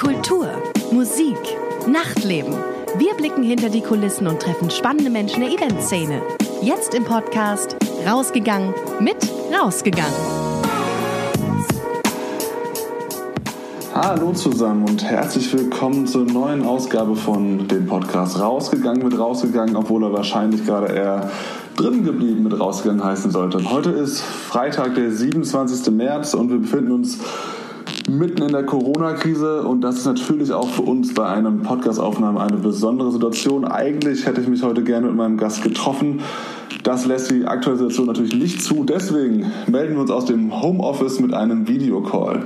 Kultur, Musik, Nachtleben. Wir blicken hinter die Kulissen und treffen spannende Menschen der Eventszene. Jetzt im Podcast Rausgegangen mit Rausgegangen. Hallo zusammen und herzlich willkommen zur neuen Ausgabe von dem Podcast Rausgegangen mit Rausgegangen, obwohl er wahrscheinlich gerade eher drin geblieben mit Rausgegangen heißen sollte. Heute ist Freitag, der 27. März und wir befinden uns mitten in der Corona-Krise und das ist natürlich auch für uns bei einem Podcast-Aufnahme eine besondere Situation. Eigentlich hätte ich mich heute gerne mit meinem Gast getroffen. Das lässt die aktuelle Situation natürlich nicht zu. Deswegen melden wir uns aus dem Homeoffice mit einem Videocall.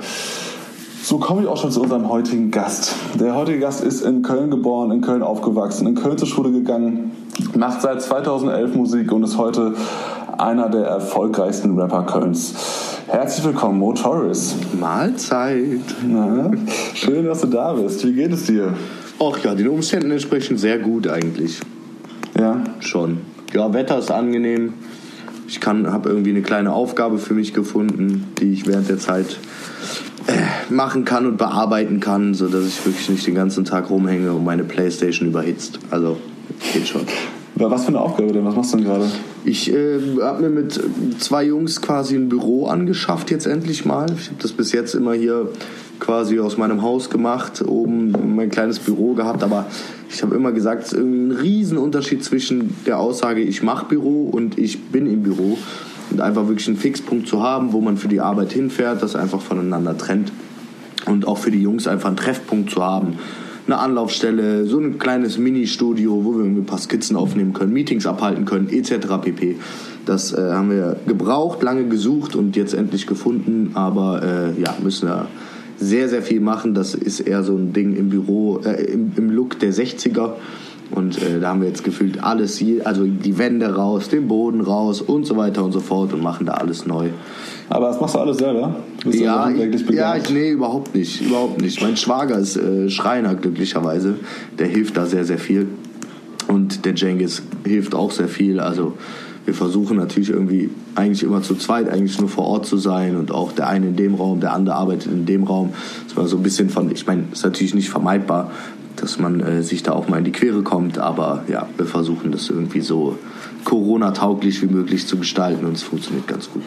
So komme ich auch schon zu unserem heutigen Gast. Der heutige Gast ist in Köln geboren, in Köln aufgewachsen, in Köln zur Schule gegangen, macht seit 2011 Musik und ist heute einer der erfolgreichsten Rapper Kölns. Herzlich willkommen, Mo Torres. Mahlzeit. Na, schön, dass du da bist. Wie geht es dir? Ach ja, den Umständen entsprechend sehr gut eigentlich. Ja? Schon. Ja, Wetter ist angenehm. Ich habe irgendwie eine kleine Aufgabe für mich gefunden, die ich während der Zeit äh, machen kann und bearbeiten kann, sodass ich wirklich nicht den ganzen Tag rumhänge und meine Playstation überhitzt. Also, geht schon. Was für eine Aufgabe denn? Was machst du denn gerade? Ich äh, habe mir mit zwei Jungs quasi ein Büro angeschafft jetzt endlich mal. Ich habe das bis jetzt immer hier quasi aus meinem Haus gemacht, oben mein kleines Büro gehabt, aber ich habe immer gesagt, es ist irgendwie ein Riesenunterschied zwischen der Aussage, ich mache Büro und ich bin im Büro. Und einfach wirklich einen Fixpunkt zu haben, wo man für die Arbeit hinfährt, das einfach voneinander trennt. Und auch für die Jungs einfach einen Treffpunkt zu haben eine Anlaufstelle, so ein kleines Mini-Studio, wo wir ein paar Skizzen aufnehmen können, Meetings abhalten können, etc. pp. Das äh, haben wir gebraucht, lange gesucht und jetzt endlich gefunden, aber äh, ja, müssen wir sehr, sehr viel machen. Das ist eher so ein Ding im Büro, äh, im, im Look der 60er. Und äh, da haben wir jetzt gefühlt alles, hier, also die Wände raus, den Boden raus und so weiter und so fort und machen da alles neu. Aber das machst du alles selber? Bist ja, ich, ja ich, nee, überhaupt nicht. Überhaupt nicht. Mein Schwager ist äh, Schreiner, glücklicherweise. Der hilft da sehr, sehr viel. Und der Jengis hilft auch sehr viel. Also wir versuchen natürlich irgendwie eigentlich immer zu zweit eigentlich nur vor Ort zu sein und auch der eine in dem Raum, der andere arbeitet in dem Raum. Dass man so ein bisschen von, ich meine, ist natürlich nicht vermeidbar, dass man äh, sich da auch mal in die Quere kommt, aber ja, wir versuchen das irgendwie so Corona-tauglich wie möglich zu gestalten und es funktioniert ganz gut.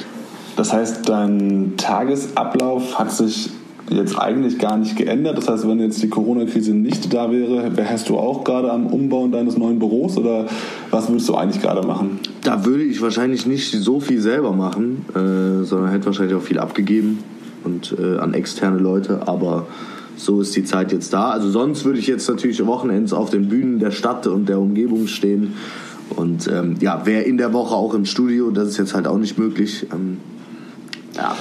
Das heißt, dein Tagesablauf hat sich jetzt eigentlich gar nicht geändert. Das heißt, wenn jetzt die Corona-Krise nicht da wäre, wärst du auch gerade am Umbauen deines neuen Büros oder was würdest du eigentlich gerade machen? Da würde ich wahrscheinlich nicht so viel selber machen, äh, sondern hätte wahrscheinlich auch viel abgegeben und äh, an externe Leute. Aber so ist die Zeit jetzt da. Also sonst würde ich jetzt natürlich Wochenends auf den Bühnen der Stadt und der Umgebung stehen. Und ähm, ja, wäre in der Woche auch im Studio, das ist jetzt halt auch nicht möglich. Ähm, ja.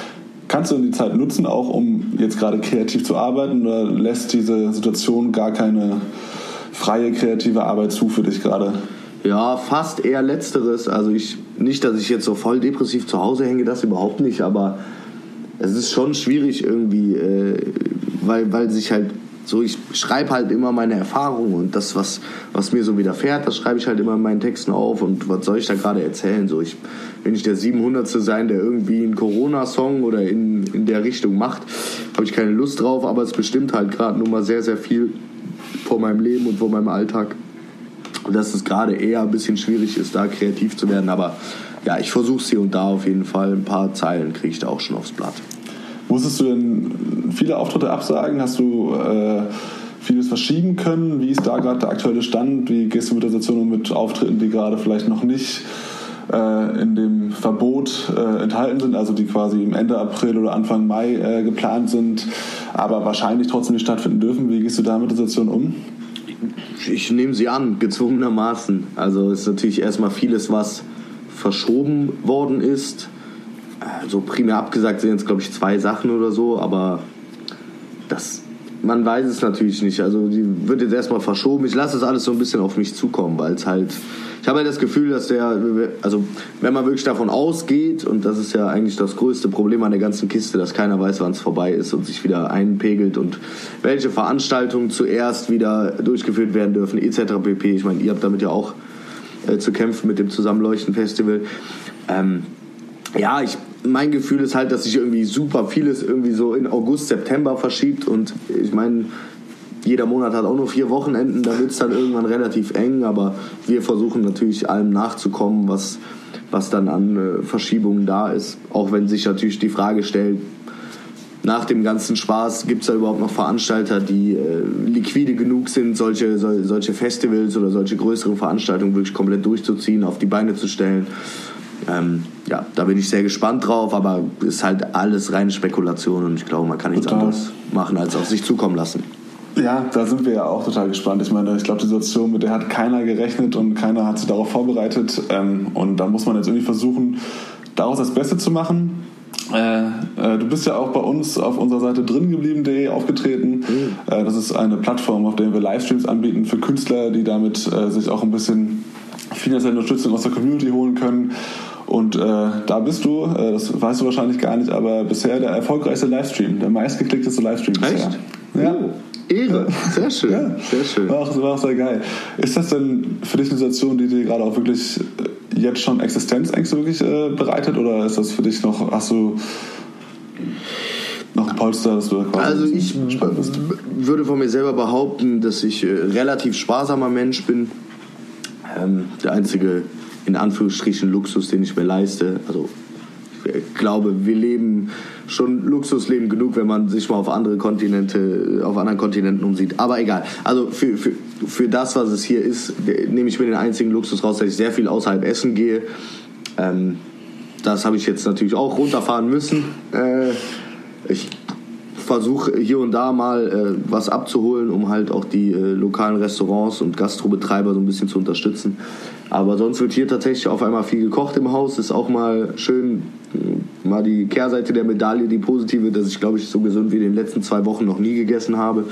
Kannst du die Zeit nutzen, auch um jetzt gerade kreativ zu arbeiten oder lässt diese Situation gar keine freie kreative Arbeit zu für dich gerade? Ja, fast eher letzteres. Also ich nicht, dass ich jetzt so voll depressiv zu Hause hänge, das überhaupt nicht, aber es ist schon schwierig irgendwie, äh, weil, weil sich halt so, ich schreibe halt immer meine Erfahrungen und das, was, was mir so widerfährt, das schreibe ich halt immer in meinen Texten auf und was soll ich da gerade erzählen? So, ich will nicht der 700. sein, der irgendwie einen Corona-Song oder in, in der Richtung macht, habe ich keine Lust drauf, aber es bestimmt halt gerade nun mal sehr, sehr viel vor meinem Leben und vor meinem Alltag. Und dass es gerade eher ein bisschen schwierig ist, da kreativ zu werden, aber ja, ich versuche es hier und da auf jeden Fall. Ein paar Zeilen kriege ich da auch schon aufs Blatt. Musstest du denn viele Auftritte absagen? Hast du äh, vieles verschieben können? Wie ist da gerade der aktuelle Stand? Wie gehst du mit der Situation um mit Auftritten, die gerade vielleicht noch nicht äh, in dem Verbot äh, enthalten sind, also die quasi im Ende April oder Anfang Mai äh, geplant sind, aber wahrscheinlich trotzdem nicht stattfinden dürfen? Wie gehst du da mit der Situation um? Ich nehme sie an, gezwungenermaßen. Also ist natürlich erstmal vieles, was verschoben worden ist so primär abgesagt sind jetzt, glaube ich, zwei Sachen oder so, aber das, man weiß es natürlich nicht. Also die wird jetzt erstmal verschoben. Ich lasse das alles so ein bisschen auf mich zukommen, weil es halt, ich habe halt das Gefühl, dass der, also wenn man wirklich davon ausgeht, und das ist ja eigentlich das größte Problem an der ganzen Kiste, dass keiner weiß, wann es vorbei ist und sich wieder einpegelt und welche Veranstaltungen zuerst wieder durchgeführt werden dürfen, etc. pp. Ich meine, ihr habt damit ja auch äh, zu kämpfen mit dem Zusammenleuchten-Festival. Ähm, ja, ich mein Gefühl ist halt, dass sich irgendwie super vieles irgendwie so in August, September verschiebt und ich meine, jeder Monat hat auch nur vier Wochenenden, da wird es dann irgendwann relativ eng, aber wir versuchen natürlich allem nachzukommen, was, was dann an äh, Verschiebungen da ist. Auch wenn sich natürlich die Frage stellt, nach dem ganzen Spaß gibt es da überhaupt noch Veranstalter, die äh, liquide genug sind, solche, so, solche Festivals oder solche größeren Veranstaltungen wirklich komplett durchzuziehen, auf die Beine zu stellen. Ähm, ja, da bin ich sehr gespannt drauf, aber es ist halt alles reine Spekulation und ich glaube, man kann nichts Total. anderes machen, als auf sich zukommen lassen. Ja, da sind wir ja auch total gespannt. Ich meine, ich glaube, die Situation, mit der hat keiner gerechnet und keiner hat sich darauf vorbereitet. Ähm, und da muss man jetzt irgendwie versuchen, daraus das Beste zu machen. Äh, äh, du bist ja auch bei uns auf unserer Seite dringeblieben.de aufgetreten. Äh, das ist eine Plattform, auf der wir Livestreams anbieten für Künstler, die damit äh, sich auch ein bisschen finanzielle Unterstützung aus der Community holen können. Und äh, da bist du, äh, das weißt du wahrscheinlich gar nicht, aber bisher der erfolgreichste Livestream, der meistgeklickteste Livestream bisher. Echt? Ja. Oh, Ehre, sehr schön, Ja. sehr schön. War auch, war auch sehr geil. Ist das denn für dich eine Situation, die dir gerade auch wirklich äh, jetzt schon Existenzängste wirklich äh, bereitet oder ist das für dich noch, hast du noch ein Polster, dass du da quasi Also ich würde von mir selber behaupten, dass ich äh, relativ sparsamer Mensch bin. Ähm, der einzige, in Anführungsstrichen, Luxus, den ich mir leiste. Also ich glaube, wir leben schon Luxusleben genug, wenn man sich mal auf andere Kontinente, auf anderen Kontinenten umsieht. Aber egal. Also für, für, für das, was es hier ist, nehme ich mir den einzigen Luxus raus, dass ich sehr viel außerhalb essen gehe. Ähm, das habe ich jetzt natürlich auch runterfahren müssen. Äh, ich versuche hier und da mal äh, was abzuholen, um halt auch die äh, lokalen Restaurants und Gastrobetreiber so ein bisschen zu unterstützen. Aber sonst wird hier tatsächlich auf einmal viel gekocht im Haus. Ist auch mal schön, mh, mal die Kehrseite der Medaille, die positive, dass ich glaube ich so gesund wie in den letzten zwei Wochen noch nie gegessen habe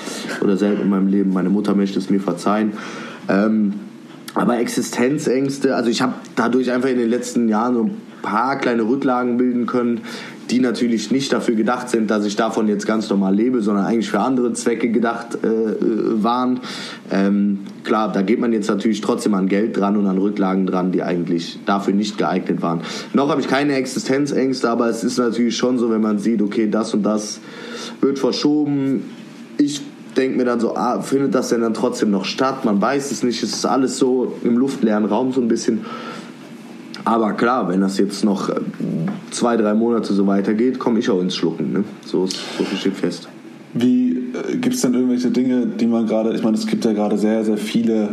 oder selten in meinem Leben. Meine Mutter möchte es mir verzeihen. Ähm, aber Existenzängste, also ich habe dadurch einfach in den letzten Jahren so ein paar kleine Rücklagen bilden können, die natürlich nicht dafür gedacht sind, dass ich davon jetzt ganz normal lebe, sondern eigentlich für andere Zwecke gedacht äh, äh, waren. Ähm, klar, da geht man jetzt natürlich trotzdem an Geld dran und an Rücklagen dran, die eigentlich dafür nicht geeignet waren. Noch habe ich keine Existenzängste, aber es ist natürlich schon so, wenn man sieht, okay, das und das wird verschoben. Ich denke mir dann so, ah, findet das denn dann trotzdem noch statt? Man weiß es nicht, es ist alles so im luftleeren Raum so ein bisschen. Aber klar, wenn das jetzt noch äh, zwei, drei Monate so weitergeht, komme ich auch ins Schlucken. Ne? So, ist, so viel steht fest. Wie äh, gibt es denn irgendwelche Dinge, die man gerade, ich meine, es gibt ja gerade sehr, sehr viele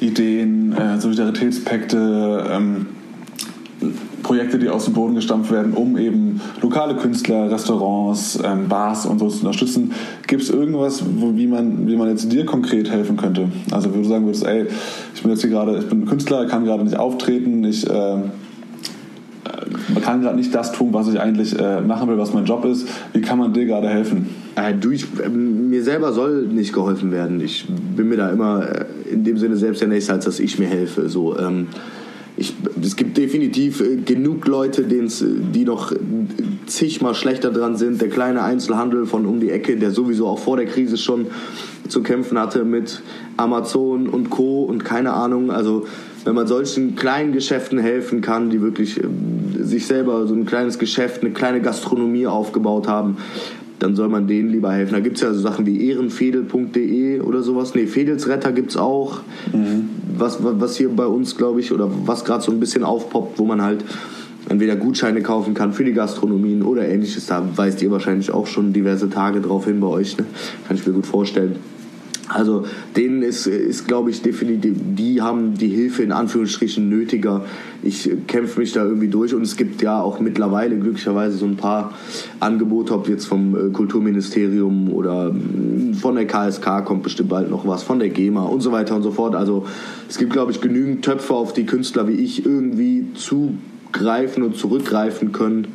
Ideen, äh, Solidaritätspakte, ähm, Projekte, die aus dem Boden gestampft werden, um eben lokale Künstler, Restaurants, ähm, Bars und so zu unterstützen. Gibt es irgendwas, wo, wie, man, wie man jetzt dir konkret helfen könnte? Also, wo du sagen würdest, ey, ich bin jetzt hier gerade, ich bin Künstler, kann gerade nicht auftreten, ich äh, man kann gerade nicht das tun, was ich eigentlich äh, machen will, was mein Job ist. Wie kann man dir gerade helfen? Äh, du, ich, äh, mir selber soll nicht geholfen werden. Ich bin mir da immer äh, in dem Sinne selbst der Nächste, als dass ich mir helfe. So, ähm, ich, es gibt definitiv äh, genug Leute, äh, die noch äh, zigmal schlechter dran sind. Der kleine Einzelhandel von um die Ecke, der sowieso auch vor der Krise schon zu kämpfen hatte mit Amazon und Co. und keine Ahnung. Also wenn man solchen kleinen Geschäften helfen kann, die wirklich ähm, sich selber so ein kleines Geschäft, eine kleine Gastronomie aufgebaut haben, dann soll man denen lieber helfen. Da gibt es ja so Sachen wie ehrenfedel.de oder sowas. Nee, Fedelsretter gibt es auch. Was, was was hier bei uns, glaube ich, oder was gerade so ein bisschen aufpoppt, wo man halt entweder Gutscheine kaufen kann für die Gastronomien oder ähnliches. Da weist ihr wahrscheinlich auch schon diverse Tage drauf hin bei euch. Ne? Kann ich mir gut vorstellen. Also denen ist, ist glaube ich, definitiv, die haben die Hilfe in Anführungsstrichen nötiger. Ich kämpfe mich da irgendwie durch und es gibt ja auch mittlerweile glücklicherweise so ein paar Angebote, ob jetzt vom äh, Kulturministerium oder mh, von der KSK kommt bestimmt bald noch was, von der GEMA und so weiter und so fort. Also es gibt, glaube ich, genügend Töpfe, auf die Künstler wie ich irgendwie zugreifen und zurückgreifen können.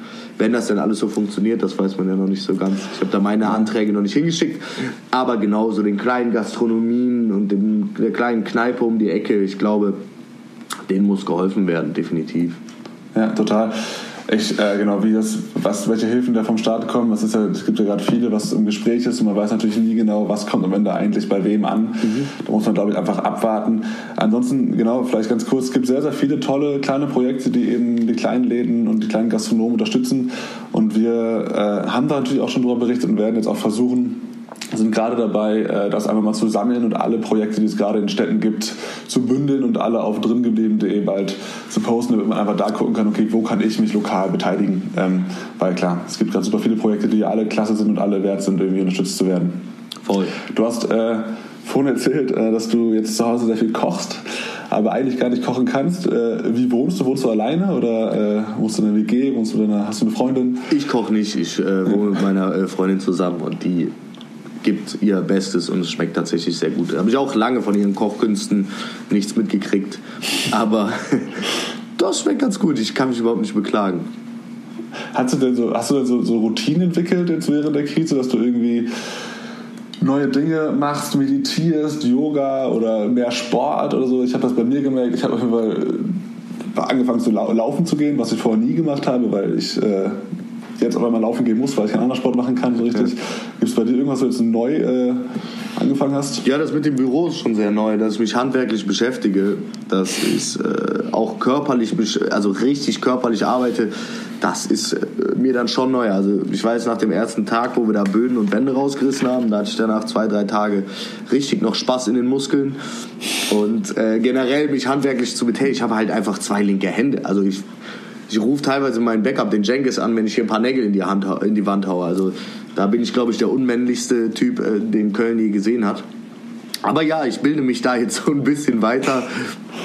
Wenn das denn alles so funktioniert, das weiß man ja noch nicht so ganz. Ich habe da meine Anträge noch nicht hingeschickt. Aber genauso den kleinen Gastronomien und dem, der kleinen Kneipe um die Ecke, ich glaube, denen muss geholfen werden, definitiv. Ja, total. Ich, äh, genau, wie das, was, welche Hilfen da vom Staat kommen, das ist ja, es gibt ja gerade viele, was im Gespräch ist und man weiß natürlich nie genau, was kommt am Ende eigentlich bei wem an. Da muss man, glaube ich, einfach abwarten. Ansonsten, genau, vielleicht ganz kurz, es gibt sehr, sehr viele tolle kleine Projekte, die eben die kleinen Läden und die kleinen Gastronomen unterstützen und wir äh, haben da natürlich auch schon darüber berichtet und werden jetzt auch versuchen, sind gerade dabei, äh, das einfach mal zu sammeln und alle Projekte, die es gerade in Städten gibt, zu bündeln und alle auf dringeblieben.de bald zu posten, damit man einfach da gucken kann, okay, wo kann ich mich lokal beteiligen? Ähm, weil klar, es gibt gerade super viele Projekte, die alle klasse sind und alle wert sind, irgendwie unterstützt zu werden. Voll. Du hast äh, vorhin erzählt, äh, dass du jetzt zu Hause sehr viel kochst, aber eigentlich gar nicht kochen kannst. Äh, wie wohnst du? Wohnst du alleine oder äh, wohnst du in einer WG? Wohnst du in einer, hast du eine Freundin? Ich koche nicht, ich äh, wohne mit meiner Freundin zusammen und die gibt ihr Bestes und es schmeckt tatsächlich sehr gut. Da habe ich auch lange von ihren Kochkünsten nichts mitgekriegt. Aber das schmeckt ganz gut. Ich kann mich überhaupt nicht beklagen. Hast du denn so, hast du denn so, so Routinen entwickelt jetzt während der Krise, dass du irgendwie neue Dinge machst, meditierst, Yoga oder mehr Sport oder so? Ich habe das bei mir gemerkt. Ich habe auf jeden Fall äh, angefangen zu laufen zu gehen, was ich vorher nie gemacht habe, weil ich äh, jetzt aber mal laufen gehen muss, weil ich keinen anderen Sport machen kann, so richtig. Ja. Gibt es bei dir irgendwas, wo du jetzt neu äh, angefangen hast? Ja, das mit dem Büro ist schon sehr neu, dass ich mich handwerklich beschäftige, dass ich äh, auch körperlich, also richtig körperlich arbeite. Das ist äh, mir dann schon neu. Also ich weiß, nach dem ersten Tag, wo wir da Böden und Wände rausgerissen haben, da hatte ich danach zwei, drei Tage richtig noch Spaß in den Muskeln. Und äh, generell mich handwerklich zu betätigen, ich habe halt einfach zwei linke Hände. Also ich ich rufe teilweise meinen Backup, den Jenkins, an, wenn ich hier ein paar Nägel in die, Hand, in die Wand haue. Also da bin ich, glaube ich, der unmännlichste Typ, äh, den Köln je gesehen hat. Aber ja, ich bilde mich da jetzt so ein bisschen weiter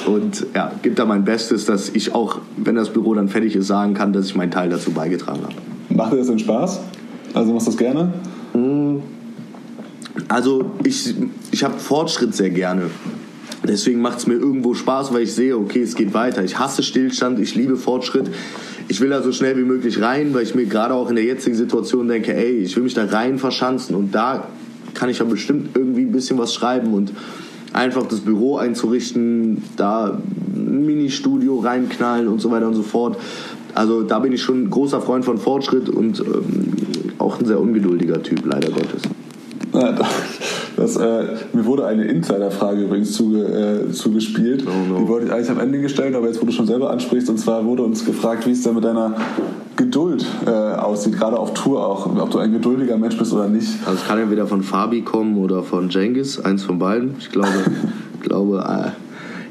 und ja, gebe da mein Bestes, dass ich auch, wenn das Büro dann fertig ist, sagen kann, dass ich meinen Teil dazu beigetragen habe. Macht dir das denn Spaß? Also machst du das gerne? Mm. Also ich, ich habe Fortschritt sehr gerne. Deswegen macht es mir irgendwo Spaß, weil ich sehe, okay, es geht weiter. Ich hasse Stillstand, ich liebe Fortschritt. Ich will da so schnell wie möglich rein, weil ich mir gerade auch in der jetzigen Situation denke, ey, ich will mich da rein verschanzen und da kann ich ja bestimmt irgendwie ein bisschen was schreiben und einfach das Büro einzurichten, da ein Ministudio reinknallen und so weiter und so fort. Also da bin ich schon ein großer Freund von Fortschritt und ähm, auch ein sehr ungeduldiger Typ, leider Gottes. Das, äh, mir wurde eine Insider-Frage übrigens zuge, äh, zugespielt. Oh no. Die wollte ich eigentlich am Ende gestellt, aber jetzt, wo du schon selber ansprichst, und zwar wurde uns gefragt, wie es denn mit deiner Geduld äh, aussieht, gerade auf Tour auch, ob du ein geduldiger Mensch bist oder nicht. Also es kann entweder von Fabi kommen oder von Jengis, eins von beiden. Ich glaube, glaube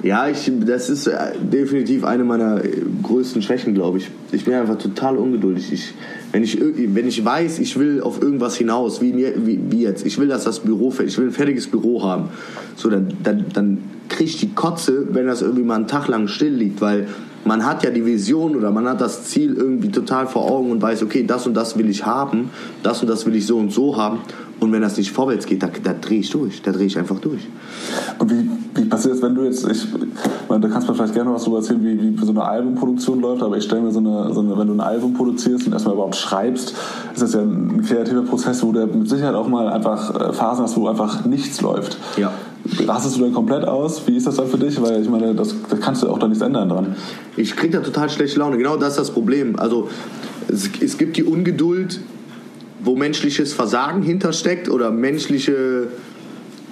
äh, ja, ich, das ist äh, definitiv eine meiner größten Schwächen, glaube ich. Ich bin einfach total ungeduldig. Ich, wenn ich, wenn ich weiß, ich will auf irgendwas hinaus, wie, wie, wie jetzt, ich will, dass das Büro ich will ein fertiges Büro haben, so, dann, dann, dann kriege ich die Kotze, wenn das irgendwie mal einen Tag lang still liegt, weil man hat ja die Vision oder man hat das Ziel irgendwie total vor Augen und weiß, okay, das und das will ich haben, das und das will ich so und so haben. Und wenn das nicht vorwärts geht, da, da drehe ich durch. Da drehe ich einfach durch. Und wie, wie passiert es, wenn du jetzt, ich meine, da kannst du mir vielleicht gerne was darüber erzählen, wie, wie so eine Albumproduktion läuft, aber ich stelle mir so eine, so eine, wenn du ein Album produzierst und erstmal überhaupt schreibst, ist das ja ein kreativer Prozess, wo du mit Sicherheit auch mal einfach äh, Phasen hast, wo einfach nichts läuft. Ja. Rastest du dann komplett aus? Wie ist das dann für dich? Weil ich meine, das, das kannst du auch da nichts ändern dran. Ich kriege da total schlechte Laune. Genau das ist das Problem. Also es, es gibt die Ungeduld, wo menschliches Versagen hintersteckt oder menschliche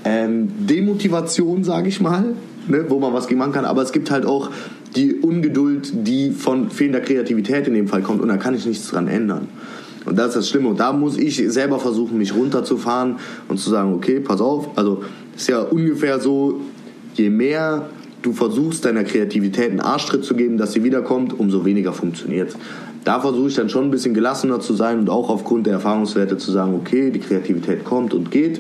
ähm, Demotivation, sage ich mal, ne, wo man was gegen machen kann. Aber es gibt halt auch die Ungeduld, die von fehlender Kreativität in dem Fall kommt und da kann ich nichts dran ändern. Und das ist das Schlimme. Und da muss ich selber versuchen, mich runterzufahren und zu sagen, okay, pass auf. Also ist ja ungefähr so, je mehr du versuchst, deiner Kreativität einen Arschtritt zu geben, dass sie wiederkommt, umso weniger funktioniert da versuche ich dann schon ein bisschen gelassener zu sein und auch aufgrund der Erfahrungswerte zu sagen, okay, die Kreativität kommt und geht.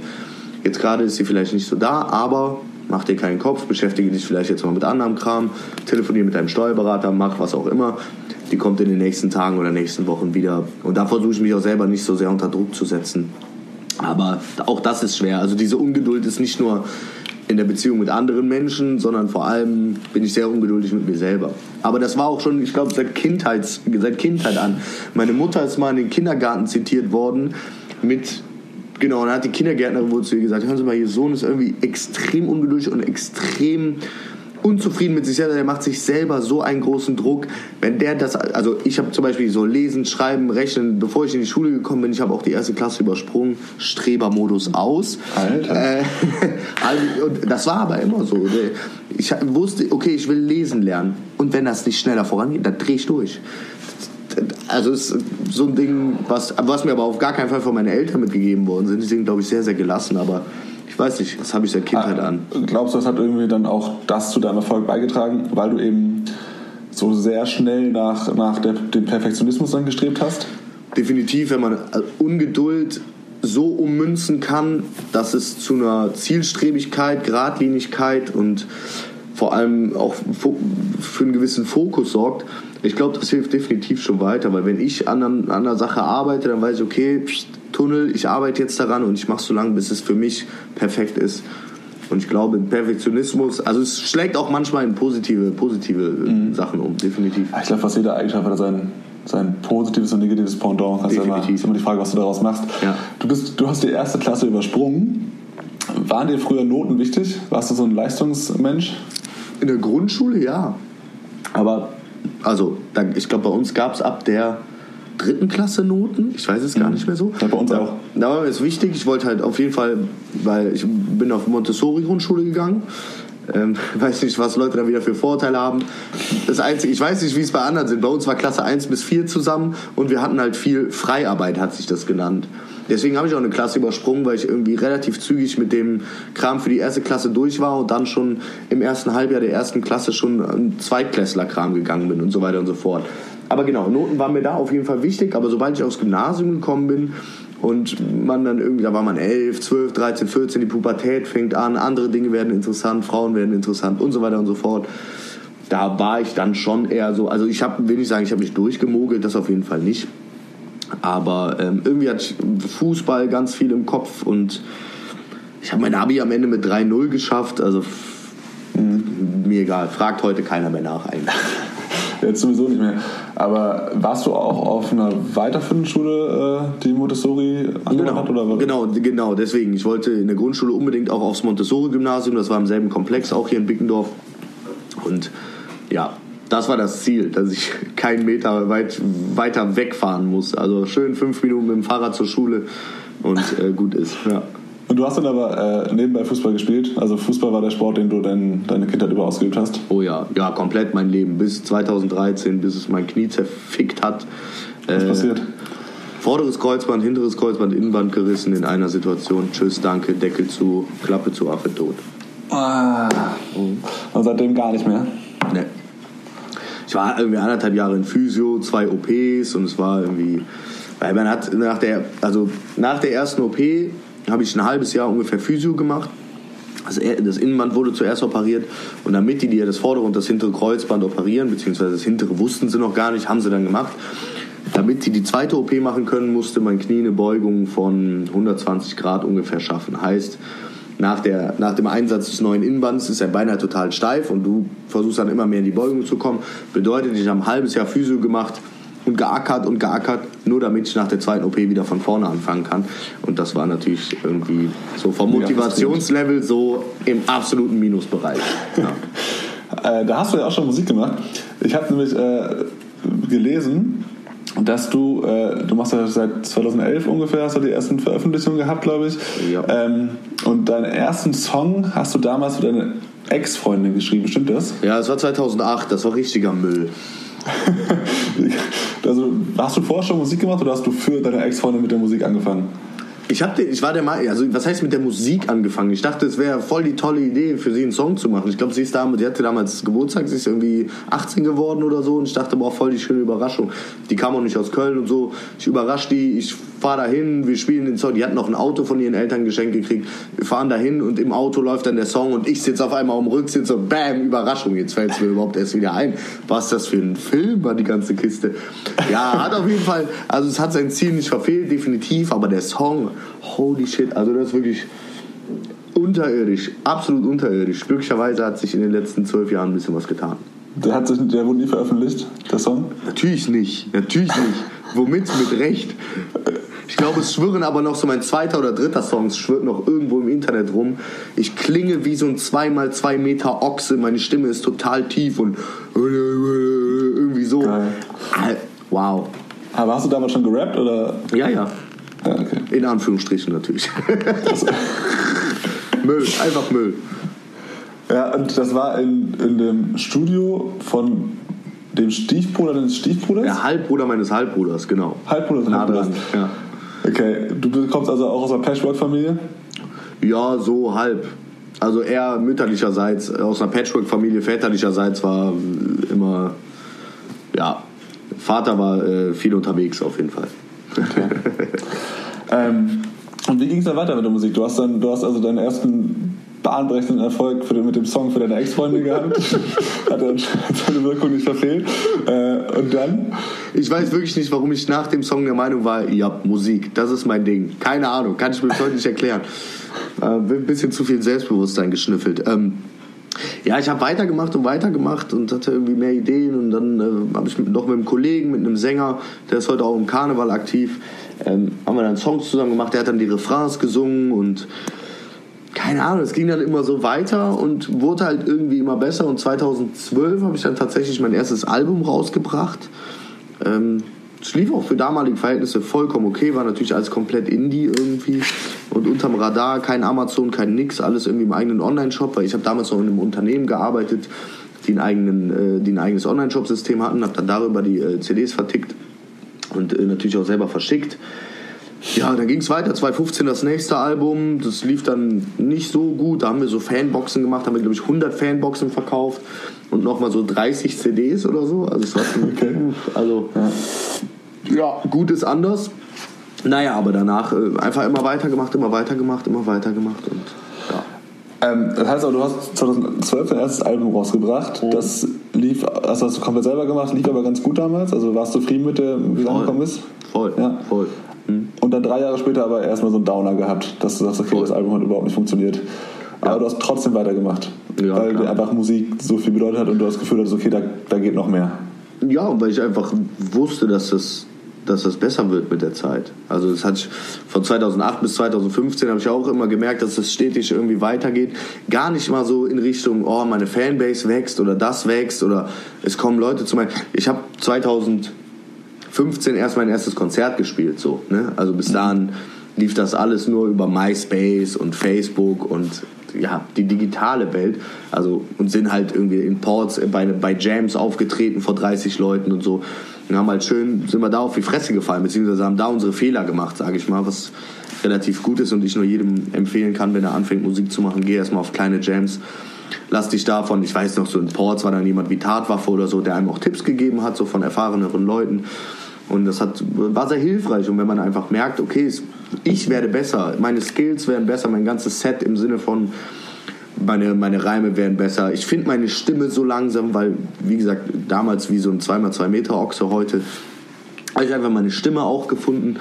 Jetzt gerade ist sie vielleicht nicht so da, aber mach dir keinen Kopf, beschäftige dich vielleicht jetzt mal mit anderem Kram, telefoniere mit deinem Steuerberater, mach was auch immer. Die kommt in den nächsten Tagen oder nächsten Wochen wieder. Und da versuche ich mich auch selber nicht so sehr unter Druck zu setzen. Aber auch das ist schwer. Also diese Ungeduld ist nicht nur in der Beziehung mit anderen Menschen, sondern vor allem bin ich sehr ungeduldig mit mir selber. Aber das war auch schon, ich glaube, seit, Kindheits, seit Kindheit an. Meine Mutter ist mal in den Kindergarten zitiert worden mit, genau, und dann hat die Kindergärtnerin wohl zu ihr gesagt, hören Sie mal, Ihr Sohn ist irgendwie extrem ungeduldig und extrem unzufrieden mit sich selber, der macht sich selber so einen großen Druck. Wenn der das, also ich habe zum Beispiel so lesen, schreiben, rechnen, bevor ich in die Schule gekommen bin, ich habe auch die erste Klasse übersprungen, Strebermodus aus. Alter. Äh, und das war aber immer so. Ich wusste, okay, ich will lesen lernen. Und wenn das nicht schneller vorangeht, dann drehe ich durch. also ist so ein Ding, was, was mir aber auf gar keinen Fall von meinen Eltern mitgegeben worden sind. Die sind, glaube ich, sehr, sehr gelassen, aber ich weiß nicht, das habe ich seit Kindheit an. Glaubst du, das hat irgendwie dann auch das zu deinem Erfolg beigetragen, weil du eben so sehr schnell nach, nach der, dem Perfektionismus dann gestrebt hast? Definitiv, wenn man Ungeduld so ummünzen kann, dass es zu einer Zielstrebigkeit, Gradlinigkeit und vor allem auch für einen gewissen Fokus sorgt. Ich glaube, das hilft definitiv schon weiter, weil wenn ich an, an einer Sache arbeite, dann weiß ich, okay, pst, Tunnel, ich arbeite jetzt daran und ich mache so lange, bis es für mich perfekt ist. Und ich glaube, Perfektionismus, also es schlägt auch manchmal in positive, positive mhm. Sachen um, definitiv. Ich glaube, fast jeder Eigenschaft hat sein, sein positives und negatives Pendant. Das ist, immer, ist immer die Frage, was du daraus machst. Ja. Du, bist, du hast die erste Klasse übersprungen. Waren dir früher Noten wichtig? Warst du so ein Leistungsmensch? In der Grundschule ja. Aber, also, ich glaube, bei uns gab es ab der dritten Klasse Noten. Ich weiß es gar mhm. nicht mehr so. Ja, bei uns auch. Da war mir das wichtig. Ich wollte halt auf jeden Fall, weil ich bin auf Montessori-Grundschule gegangen. Ähm, weiß nicht, was Leute da wieder für Vorteile haben. Das Einzige, ich weiß nicht, wie es bei anderen sind. Bei uns war Klasse 1 bis 4 zusammen und wir hatten halt viel Freiarbeit, hat sich das genannt. Deswegen habe ich auch eine Klasse übersprungen, weil ich irgendwie relativ zügig mit dem Kram für die erste Klasse durch war und dann schon im ersten Halbjahr der ersten Klasse schon ein Zweitklässler-Kram gegangen bin und so weiter und so fort. Aber genau, Noten waren mir da auf jeden Fall wichtig, aber sobald ich aufs Gymnasium gekommen bin, und man dann irgendwie, da war man 11, 12, 13, 14, die Pubertät fängt an, andere Dinge werden interessant, Frauen werden interessant und so weiter und so fort. Da war ich dann schon eher so, also ich habe, will nicht sagen, ich habe mich durchgemogelt, das auf jeden Fall nicht. Aber ähm, irgendwie ich Fußball ganz viel im Kopf und ich habe mein Abi am Ende mit 3-0 geschafft. Also mh, mir egal, fragt heute keiner mehr nach eigentlich. Jetzt sowieso nicht mehr. Aber warst du auch auf einer weiterführenden Schule, äh, die Montessori genau, hat? Oder? Genau, genau, deswegen. Ich wollte in der Grundschule unbedingt auch aufs Montessori-Gymnasium. Das war im selben Komplex, auch hier in Bickendorf. Und ja, das war das Ziel, dass ich keinen Meter weit, weiter wegfahren muss. Also schön fünf Minuten mit dem Fahrrad zur Schule und äh, gut ist. Ja. Und du hast dann aber äh, nebenbei Fußball gespielt. Also Fußball war der Sport, den du dein, deine Kindheit über ausgeübt hast. Oh ja, ja, komplett mein Leben. Bis 2013, bis es mein Knie zerfickt hat. Was äh, passiert? Vorderes Kreuzband, hinteres Kreuzband, Innenband gerissen in einer Situation. Tschüss, danke, Deckel zu, Klappe zu, Affe tot. Ah. Und seitdem gar nicht mehr? Ne. Ich war irgendwie anderthalb Jahre in Physio, zwei OPs und es war irgendwie, weil man hat nach der, also nach der ersten OP habe ich ein halbes Jahr ungefähr Physio gemacht. Das Innenband wurde zuerst operiert und damit die, die ja das vordere und das hintere Kreuzband operieren, beziehungsweise das hintere wussten sie noch gar nicht, haben sie dann gemacht. Damit sie die zweite OP machen können, musste mein Knie eine Beugung von 120 Grad ungefähr schaffen. Heißt, nach, der, nach dem Einsatz des neuen Innenbands ist er beinahe total steif und du versuchst dann immer mehr in die Beugung zu kommen. Bedeutet, ich habe ein halbes Jahr Physio gemacht und geackert und geackert, nur damit ich nach der zweiten OP wieder von vorne anfangen kann. Und das war natürlich irgendwie so vom Motivationslevel so im absoluten Minusbereich. Ja. äh, da hast du ja auch schon Musik gemacht. Ich habe nämlich äh, gelesen, dass du, äh, du machst ja seit 2011 ungefähr, hast du die ersten Veröffentlichungen gehabt, glaube ich. Ja. Ähm, und deinen ersten Song hast du damals für deine Ex-Freundin geschrieben, stimmt das? Ja, das war 2008, das war richtiger Müll. also, hast du vorher schon Musik gemacht oder hast du für deine Ex-Freundin mit der Musik angefangen? Ich, hab den, ich war der Meinung, also was heißt mit der Musik angefangen? Ich dachte, es wäre voll die tolle Idee, für sie einen Song zu machen. Ich glaube, sie ist damals, die hatte damals Geburtstag, sie ist irgendwie 18 geworden oder so und ich dachte, boah, voll die schöne Überraschung. Die kam auch nicht aus Köln und so. Ich überrasche die, ich fahre dahin, wir spielen den Song. Die hat noch ein Auto von ihren Eltern geschenkt gekriegt. Wir fahren dahin und im Auto läuft dann der Song und ich sitze auf einmal am Rücksitz und bam, Überraschung. Jetzt fällt es mir überhaupt erst wieder ein. Was das für ein Film war, die ganze Kiste. Ja, hat auf jeden Fall, also es hat sein Ziel nicht verfehlt, definitiv, aber der Song, holy shit, also das ist wirklich unterirdisch, absolut unterirdisch. Glücklicherweise hat sich in den letzten zwölf Jahren ein bisschen was getan. Der, hat sich, der wurde nie veröffentlicht, der Song? Natürlich nicht, natürlich nicht. Womit? Mit Recht. Ich glaube, es schwirren aber noch so mein zweiter oder dritter Song, es schwirrt noch irgendwo im Internet rum. Ich klinge wie so ein 2x2 Meter Ochse, meine Stimme ist total tief und irgendwie so. Geil. Wow. Aber hast du damals schon gerappt oder? Ja, ja. ja okay. In Anführungsstrichen natürlich. Müll, einfach Müll. Ja, und das war in, in dem Studio von dem Stiefbruder deines Stiefbruders? Der Halbbruder meines Halbbruders, genau. Halbbruder des Halbbruders. dran, ja. Okay, du kommst also auch aus einer Patchwork-Familie? Ja, so halb. Also eher mütterlicherseits, aus einer Patchwork-Familie, väterlicherseits war immer, ja, Vater war äh, viel unterwegs auf jeden Fall. Ähm, und wie ging es dann weiter mit der Musik? Du hast dann, du hast also deinen ersten bahnbrechenden Erfolg den, mit dem Song für deine Ex-Freundin gehabt. Hat dann seine Wirkung nicht verfehlt. Äh, und dann? Ich weiß wirklich nicht, warum ich nach dem Song der Meinung war, ja, Musik, das ist mein Ding. Keine Ahnung, kann ich mir bis heute nicht erklären. Äh, ein bisschen zu viel Selbstbewusstsein geschnüffelt. Ähm, ja, ich habe weitergemacht und weitergemacht und hatte irgendwie mehr Ideen und dann äh, habe ich mit, noch mit einem Kollegen, mit einem Sänger, der ist heute auch im Karneval aktiv, ähm, haben wir dann Songs zusammen gemacht. Der hat dann die Refrains gesungen und keine Ahnung, es ging dann immer so weiter und wurde halt irgendwie immer besser. Und 2012 habe ich dann tatsächlich mein erstes Album rausgebracht. Ähm, es lief auch für damalige Verhältnisse vollkommen okay, war natürlich alles komplett Indie irgendwie und unterm Radar, kein Amazon, kein Nix, alles irgendwie im eigenen Online-Shop, weil ich habe damals noch in einem Unternehmen gearbeitet, die, einen eigenen, äh, die ein eigenes Online-Shop-System hatten, habe dann darüber die äh, CDs vertickt und äh, natürlich auch selber verschickt. Ja, dann ging es weiter. 2015 das nächste Album. Das lief dann nicht so gut. Da haben wir so Fanboxen gemacht, haben wir, glaube ich, 100 Fanboxen verkauft und nochmal so 30 CDs oder so. Also, es war schon, Okay. also ja. gut ist anders. Naja, aber danach äh, einfach immer weitergemacht, immer weitergemacht, immer weitergemacht und ja. Ähm, das heißt aber, du hast 2012 dein erstes Album rausgebracht. Mhm. Das lief, also hast du komplett selber gemacht, lief aber ganz gut damals. Also warst du zufrieden mit der, wie es angekommen ist? Voll, Ja. voll. Mhm. Und dann drei Jahre später aber erstmal so einen Downer gehabt, dass du sagst, okay, das Album hat überhaupt nicht funktioniert. Aber Ja. du hast trotzdem weitergemacht. Ja, weil dir klar. einfach Musik so viel bedeutet hat und du hast das Gefühl hattest, okay, da, da geht noch mehr. Ja, weil ich einfach wusste, dass das, dass das besser wird mit der Zeit. Also das ich von 2008 bis 2015 habe ich auch immer gemerkt, dass es stetig irgendwie weitergeht. Gar nicht mal so in Richtung, oh, meine Fanbase wächst oder das wächst oder es kommen Leute zu mir. Ich habe 2015 erst mein erstes Konzert gespielt, so. Ne? Also bis dahin lief das alles nur über MySpace und Facebook und ja, die digitale Welt. Also und sind halt irgendwie in Ports bei, bei Jams aufgetreten vor 30 Leuten und so. Und haben halt schön, sind wir da auf die Fresse gefallen, beziehungsweise haben da unsere Fehler gemacht, sage ich mal, was relativ gut ist und ich nur jedem empfehlen kann, wenn er anfängt Musik zu machen, geh erstmal auf kleine Jams. Lass dich davon, ich weiß noch, so in Ports war dann jemand wie Tatwaffe oder so, der einem auch Tipps gegeben hat, so von erfahreneren Leuten. Und das hat, war sehr hilfreich. Und wenn man einfach merkt, okay, ich werde besser, meine Skills werden besser, mein ganzes Set im Sinne von, meine, meine Reime werden besser. Ich finde meine Stimme so langsam, weil, wie gesagt, damals wie so ein 2x2 Meter Ochse heute, habe ich einfach meine Stimme auch gefunden.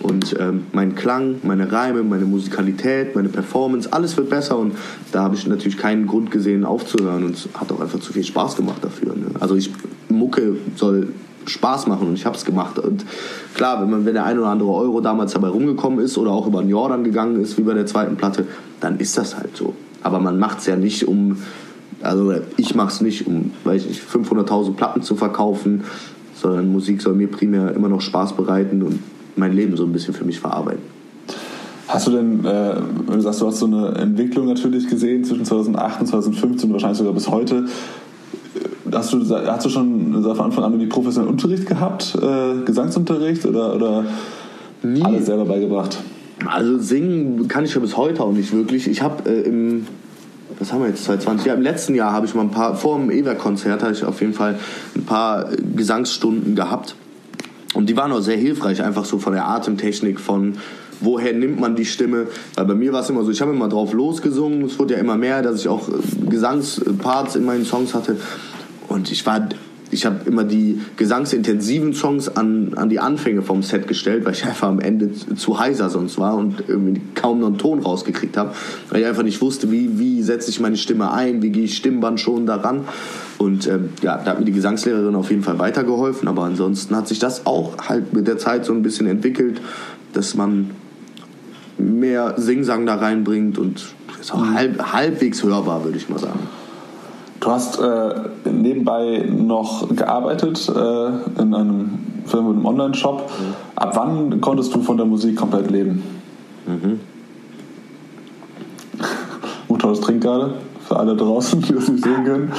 Und ähm, mein Klang, meine Reime, meine Musikalität, meine Performance, alles wird besser. Und da habe ich natürlich keinen Grund gesehen, aufzuhören. Und es hat auch einfach zu viel Spaß gemacht dafür. Ne? Also ich, Mucke soll Spaß machen und ich habe es gemacht. Und klar, wenn, man, wenn der ein oder andere Euro damals dabei rumgekommen ist oder auch über den Jordan gegangen ist, wie bei der zweiten Platte, dann ist das halt so. Aber man macht es ja nicht, um, also ich mache es nicht, um, weiß ich nicht, 500.000 Platten zu verkaufen, sondern Musik soll mir primär immer noch Spaß bereiten und mein Leben so ein bisschen für mich verarbeiten. Hast du denn, äh, wenn du sagst, du hast so eine Entwicklung natürlich gesehen zwischen 2008 und 2015 und wahrscheinlich sogar bis heute. Hast du, hast du schon von Anfang an irgendwie professionellen Unterricht gehabt, äh, Gesangsunterricht oder, oder Nie. alles selber beigebracht? Also singen kann ich ja bis heute auch nicht wirklich. Ich habe äh, im, was haben wir jetzt, 2020? Ja, im letzten Jahr habe ich mal ein paar, vor dem Ewer-Konzert habe ich auf jeden Fall ein paar Gesangsstunden gehabt. Und die waren auch sehr hilfreich, einfach so von der Atemtechnik, von woher nimmt man die Stimme. Weil bei mir war es immer so, ich habe immer drauf losgesungen, es wurde ja immer mehr, dass ich auch äh, Gesangsparts in meinen Songs hatte. Und ich war ich habe immer die gesangsintensiven Songs an, an die Anfänge vom Set gestellt, weil ich einfach am Ende zu- heiser sonst war und irgendwie kaum noch einen Ton rausgekriegt habe, weil ich einfach nicht wusste, wie, wie setze ich meine Stimme ein, wie gehe ich Stimmband schon daran. Und ähm, ja, da hat mir die Gesangslehrerin auf jeden Fall weitergeholfen, aber ansonsten hat sich das auch halt mit der Zeit so ein bisschen entwickelt, dass man mehr Singsang da reinbringt und ist auch halb, halbwegs hörbar, würde ich mal sagen. Du hast äh, nebenbei noch gearbeitet äh, in einem Film und einem Online-Shop. Ab wann konntest du von der Musik komplett leben? Mhm. trinkt gerade, für alle draußen, die das nicht sehen können.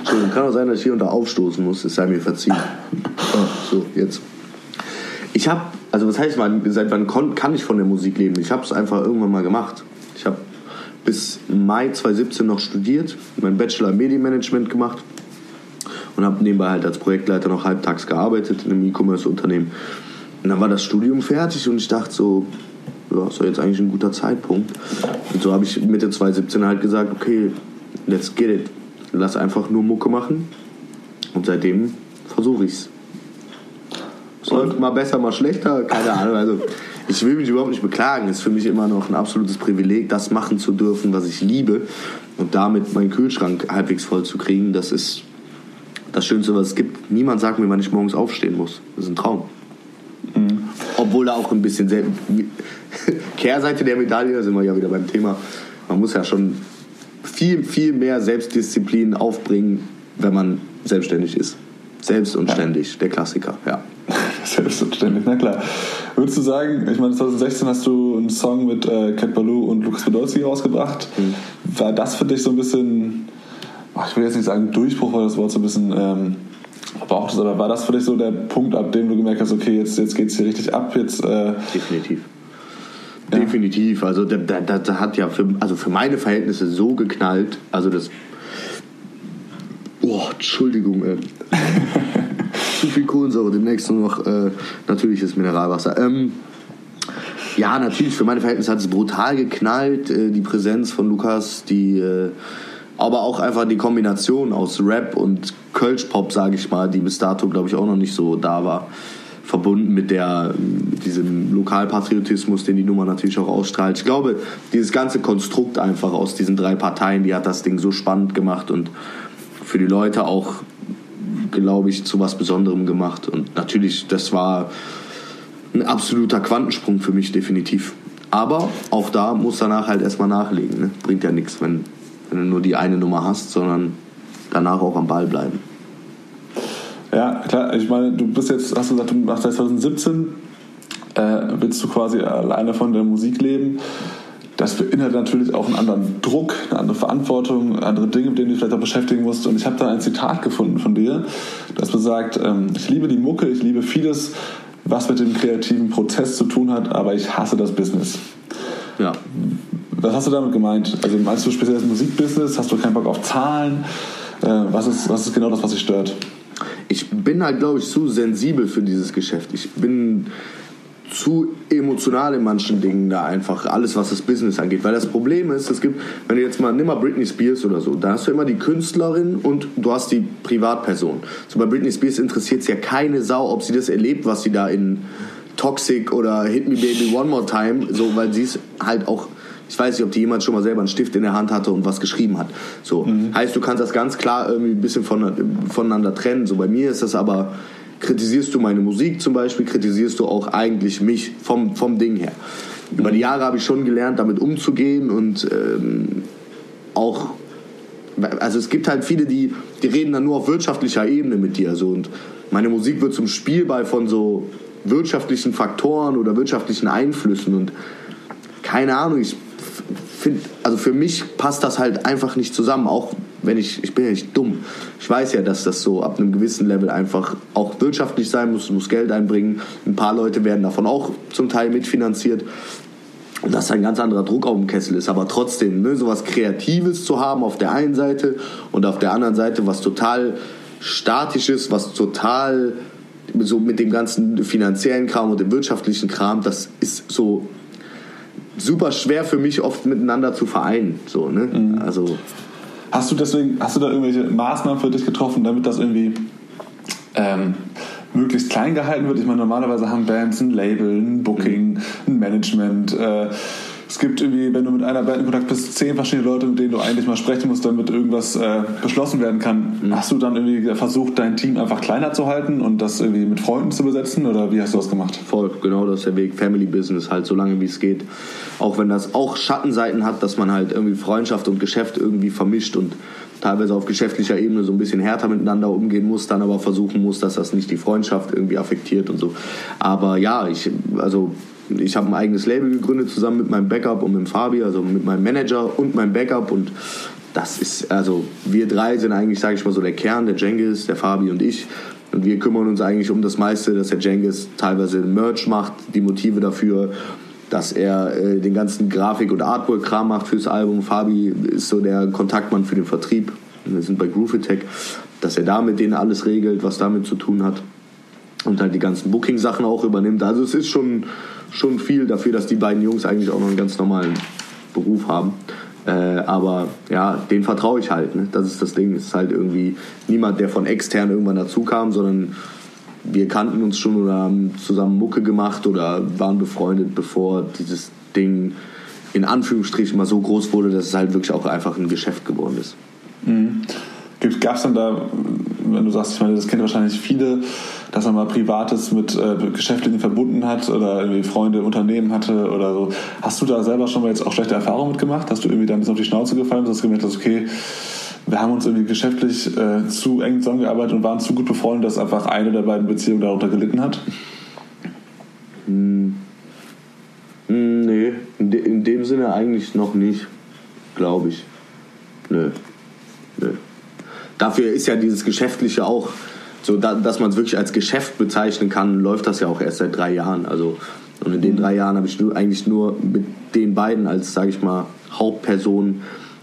Entschuldigung, kann auch sein, dass ich hier und da aufstoßen muss. Es sei mir verziehen. Oh, so, jetzt. Ich habe, also was heißt mal, seit wann kann ich von der Musik leben? Ich habe es einfach irgendwann mal gemacht. Bis Mai 2017 noch studiert, meinen Bachelor im Medienmanagement gemacht und habe nebenbei halt als Projektleiter noch halbtags gearbeitet in einem E-Commerce-Unternehmen. Und dann war das Studium fertig und ich dachte so, ja, ist doch jetzt eigentlich ein guter Zeitpunkt. Und so habe ich Mitte 2017 halt gesagt, okay, let's get it. Lass einfach nur Mucke machen. Und seitdem versuche ich es. Es läuft mal besser, mal schlechter, keine Ahnung. Also ich will mich überhaupt nicht beklagen. Es ist für mich immer noch ein absolutes Privileg, das machen zu dürfen, was ich liebe. Und damit meinen Kühlschrank halbwegs voll zu kriegen, das ist das Schönste, was es gibt. Niemand sagt mir, wann ich morgens aufstehen muss. Das ist ein Traum. Mhm. Obwohl da auch ein bisschen Kehrseite der Medaille, da sind wir ja wieder beim Thema. Man muss ja schon viel, viel mehr Selbstdisziplin aufbringen, wenn man selbstständig ist. Selbst und ständig, ja. der Klassiker, ja. Selbst und ständig, na klar. Würdest du sagen, ich meine, 2016 hast du einen Song mit äh, Cat Baloo und Lukas Podolski rausgebracht. Mhm. War das für dich so ein bisschen ich will jetzt nicht sagen Durchbruch, weil das Wort so ein bisschen ähm, verbraucht ist, aber war das für dich so der Punkt, ab dem du gemerkt hast, okay, jetzt, jetzt geht es hier richtig ab? Jetzt, äh, Definitiv. Ja. Definitiv. Also da, da, da, hat ja für, also für meine Verhältnisse so geknallt. Also das. Oh, Entschuldigung, ey. Zu viel Kohlensäure, demnächst nur noch äh, natürliches Mineralwasser. Ähm, ja, natürlich, für meine Verhältnisse hat es brutal geknallt. Äh, die Präsenz von Lukas, die. Äh, aber auch einfach die Kombination aus Rap und Kölsch-Pop, sage ich mal, die bis dato, glaube ich, auch noch nicht so da war, verbunden mit, der, mit diesem Lokalpatriotismus, den die Nummer natürlich auch ausstrahlt. Ich glaube, dieses ganze Konstrukt einfach aus diesen drei Parteien, die hat das Ding so spannend gemacht und für die Leute auch, glaube ich, zu was Besonderem gemacht. Und natürlich, das war ein absoluter Quantensprung für mich, definitiv. Aber auch da muss danach halt erstmal nachlegen. Ne? Bringt ja nichts, wenn wenn du nur die eine Nummer hast, sondern danach auch am Ball bleiben. Ja, klar. Ich meine, du bist jetzt, hast du gesagt, du machst seit 2017, äh, willst du quasi alleine von der Musik leben. Das beinhaltet natürlich auch einen anderen Druck, eine andere Verantwortung, andere Dinge, mit denen du dich vielleicht auch beschäftigen musst. Und ich habe da ein Zitat gefunden von dir, das besagt, ähm, ich liebe die Mucke, ich liebe vieles, was mit dem kreativen Prozess zu tun hat, aber ich hasse das Business. Ja. Was hast du damit gemeint? Also meinst du speziell das Musikbusiness? Hast du keinen Bock auf Zahlen? Äh, was, ist, was ist genau das, was dich stört? Ich bin halt, glaube ich, zu sensibel für dieses Geschäft. Ich bin zu emotional in manchen Dingen da einfach, alles was das Business angeht. Weil das Problem ist, es gibt, wenn du jetzt mal, nimm mal Britney Spears oder so, da hast du immer die Künstlerin und du hast die Privatperson. So bei Britney Spears interessiert es ja keine Sau, ob sie das erlebt, was sie da in Toxic oder Hit Me Baby One More Time, so, weil sie es halt auch ich weiß nicht, ob die jemand schon mal selber einen Stift in der Hand hatte und was geschrieben hat. So. Mhm. Heißt, du kannst das ganz klar irgendwie ein bisschen von, voneinander trennen. So bei mir ist das aber, kritisierst du meine Musik zum Beispiel, kritisierst du auch eigentlich mich vom, vom Ding her. Über die Jahre habe ich schon gelernt, damit umzugehen und ähm, auch also es gibt halt viele, die, die reden dann nur auf wirtschaftlicher Ebene mit dir. So. Und meine Musik wird zum Spielball von so wirtschaftlichen Faktoren oder wirtschaftlichen Einflüssen. Und keine Ahnung, ich finde, also für mich passt das halt einfach nicht zusammen, auch wenn ich, ich bin ja nicht dumm. Ich weiß ja, dass das so ab einem gewissen Level einfach auch wirtschaftlich sein muss, muss Geld einbringen. Ein paar Leute werden davon auch zum Teil mitfinanziert. Und dass ein ganz anderer Druck auf dem Kessel ist. Aber trotzdem, ne, sowas Kreatives zu haben auf der einen Seite und auf der anderen Seite was total Statisches, was total so mit dem ganzen finanziellen Kram und dem wirtschaftlichen Kram, das ist so super schwer für mich oft miteinander zu vereinen. So, ne? Mhm. Also, hast du deswegen, hast du da irgendwelche Maßnahmen für dich getroffen, damit das irgendwie ähm, möglichst klein gehalten wird? Ich meine, normalerweise haben Bands ein Label, ein Booking, mhm. ein Management. Äh, es gibt irgendwie, wenn du mit einer Band in Kontakt bist, zehn verschiedene Leute, mit denen du eigentlich mal sprechen musst, damit irgendwas äh, beschlossen werden kann. Mhm. Hast du dann irgendwie versucht, dein Team einfach kleiner zu halten und das irgendwie mit Freunden zu besetzen oder wie hast du das gemacht? Voll, genau das ist der Weg. Family Business halt, so lange wie es geht. Auch wenn das auch Schattenseiten hat, dass man halt irgendwie Freundschaft und Geschäft irgendwie vermischt und teilweise auf geschäftlicher Ebene so ein bisschen härter miteinander umgehen muss, dann aber versuchen muss, dass das nicht die Freundschaft irgendwie affektiert und so. Aber ja, ich, also ich habe ein eigenes Label gegründet zusammen mit meinem Backup und mit Fabi, also mit meinem Manager und meinem Backup und das ist, also wir drei sind eigentlich, sage ich mal so, der Kern, der Jengis, der Fabi und ich. Und wir kümmern uns eigentlich um das meiste, dass der Jengis teilweise Merch macht, die Motive dafür, dass er äh, den ganzen Grafik- und Artwork-Kram macht fürs Album. Fabi ist so der Kontaktmann für den Vertrieb. Wir sind bei Groove Attack, dass er da mit denen alles regelt, was damit zu tun hat. Und halt die ganzen Booking-Sachen auch übernimmt. Also es ist schon, schon viel dafür, dass die beiden Jungs eigentlich auch noch einen ganz normalen Beruf haben. Äh, aber ja, den vertraue ich halt. Ne? Das ist das Ding. Es ist halt irgendwie niemand, der von extern irgendwann dazu kam, sondern wir kannten uns schon oder haben zusammen Mucke gemacht oder waren befreundet, bevor dieses Ding in Anführungsstrichen mal so groß wurde, dass es halt wirklich auch einfach ein Geschäft geworden ist. Mhm. Gab es denn da, wenn du sagst, ich meine, das kennen wahrscheinlich viele, dass man mal Privates mit äh, Geschäftlichen verbunden hat oder irgendwie Freunde, Unternehmen hatte oder so. Hast du da selber schon mal jetzt auch schlechte Erfahrungen mitgemacht? Hast du irgendwie da ein bisschen auf die Schnauze gefallen und hast gemerkt, dass okay, wir haben uns irgendwie geschäftlich äh, zu eng zusammengearbeitet und waren zu gut befreundet, dass einfach eine der beiden Beziehungen darunter gelitten hat? Hm. hm nee, in, de in dem Sinne eigentlich noch nicht, glaube ich. Nö. Nö. Dafür ist ja dieses Geschäftliche auch, so da, dass man es wirklich als Geschäft bezeichnen kann, läuft das ja auch erst seit drei Jahren. Also, und in den drei Jahren habe ich nur, eigentlich nur mit den beiden als, sage ich mal, Hauptpersonen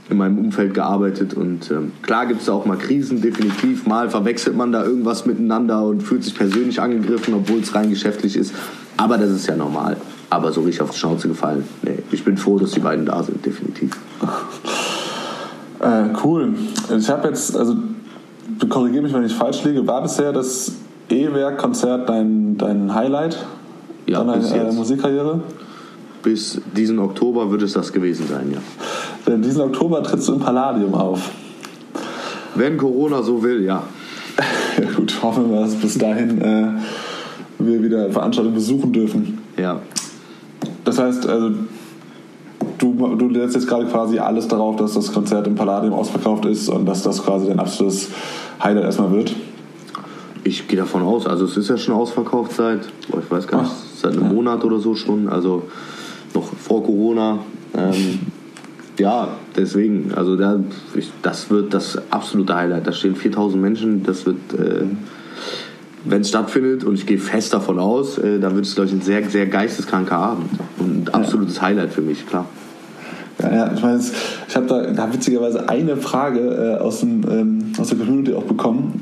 in meinem Umfeld gearbeitet. Und ähm, klar gibt es auch mal Krisen, definitiv. Mal verwechselt man da irgendwas miteinander und fühlt sich persönlich angegriffen, obwohl es rein geschäftlich ist. Aber das ist ja normal. Aber so richtig auf die Schnauze gefallen. Nee, ich bin froh, dass die beiden da sind, definitiv. Äh, cool. Ich habe jetzt, also korrigiere mich, wenn ich falsch liege, war bisher das E-Werk-Konzert dein, dein Highlight ja, deiner äh, Musikkarriere? Bis diesen Oktober wird es das gewesen sein, ja. Denn diesen Oktober trittst du im Palladium auf. Wenn Corona so will, ja. ja gut, hoffen wir, dass bis dahin äh, wir wieder Veranstaltungen besuchen dürfen. Ja. Das heißt, also du, du setzt jetzt gerade quasi alles darauf, dass das Konzert im Palladium ausverkauft ist und dass das quasi dein absolutes Highlight erstmal wird? Ich gehe davon aus. Also es ist ja schon ausverkauft seit, ich weiß gar nicht, Ach, seit einem ja. Monat oder so schon. Also noch vor Corona. Ähm, ja, deswegen. Also da, ich, das wird das absolute Highlight. Da stehen 4000 Menschen. Das wird... Äh, wenn es stattfindet, und ich gehe fest davon aus, äh, dann wird es, glaube ich, ein sehr, sehr geisteskranker Abend. Und ein absolutes ja. Highlight für mich, klar. Ja, ich meine, ich habe da, da, witzigerweise eine Frage äh, aus, dem, ähm, aus der Community auch bekommen.